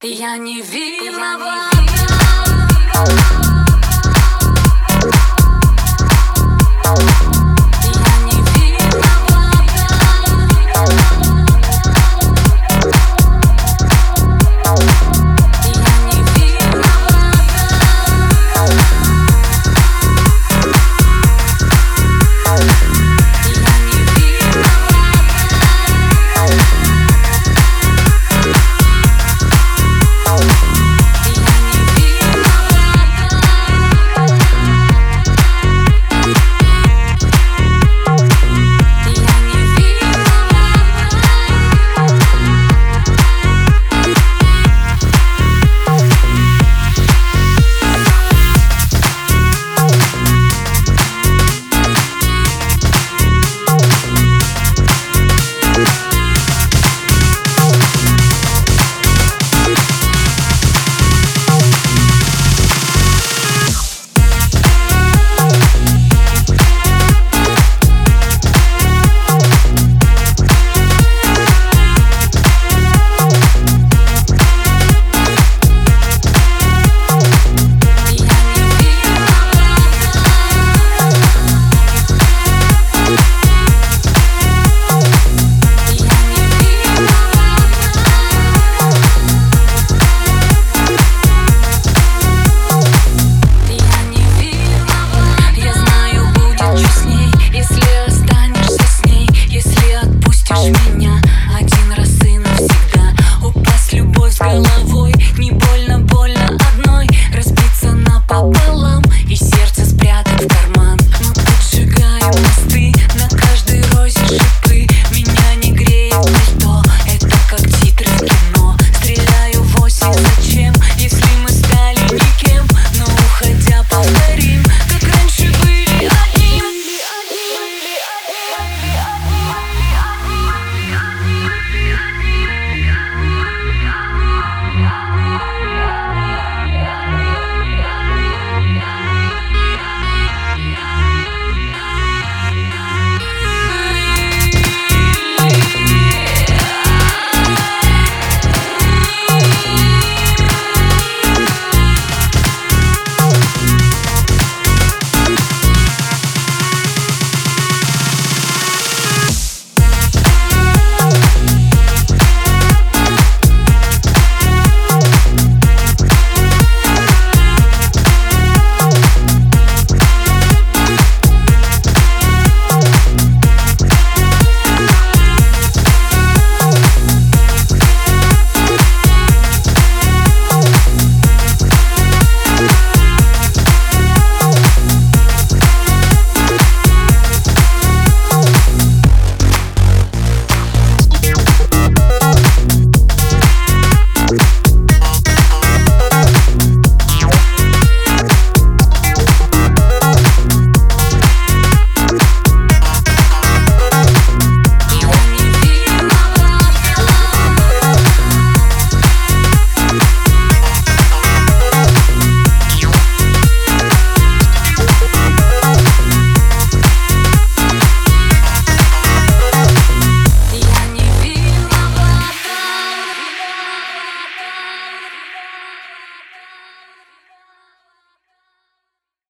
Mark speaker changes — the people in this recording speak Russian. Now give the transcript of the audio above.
Speaker 1: Я не виновата. меня один раз и навсегда. Упасть любовь с головой, не бойся.